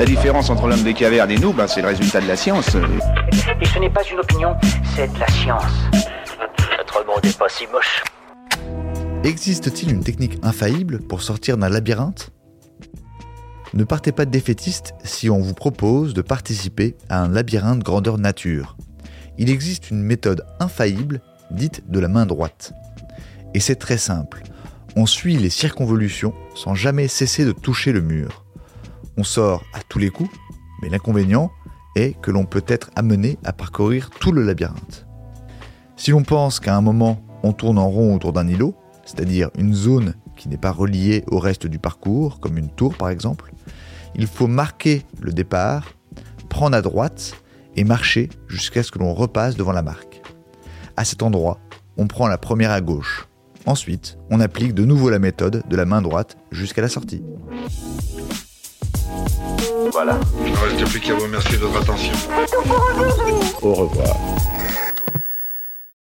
La différence entre l'homme des cavernes et nous, ben, c'est le résultat de la science. Et ce n'est pas une opinion, c'est de la science. Notre monde n'est pas si moche. Existe-t-il une technique infaillible pour sortir d'un labyrinthe? Ne partez pas de défaitiste si on vous propose de participer à un labyrinthe grandeur nature. Il existe une méthode infaillible dite de la main droite. Et c'est très simple. On suit les circonvolutions sans jamais cesser de toucher le mur. Sort à tous les coups, mais l'inconvénient est que l'on peut être amené à parcourir tout le labyrinthe. Si l'on pense qu'à un moment on tourne en rond autour d'un îlot, c'est-à-dire une zone qui n'est pas reliée au reste du parcours, comme une tour par exemple, il faut marquer le départ, prendre à droite et marcher jusqu'à ce que l'on repasse devant la marque. À cet endroit, on prend la première à gauche. Ensuite, on applique de nouveau la méthode de la main droite jusqu'à la sortie. Voilà. Il ne reste plus qu'à vous remercier de votre attention. Au revoir.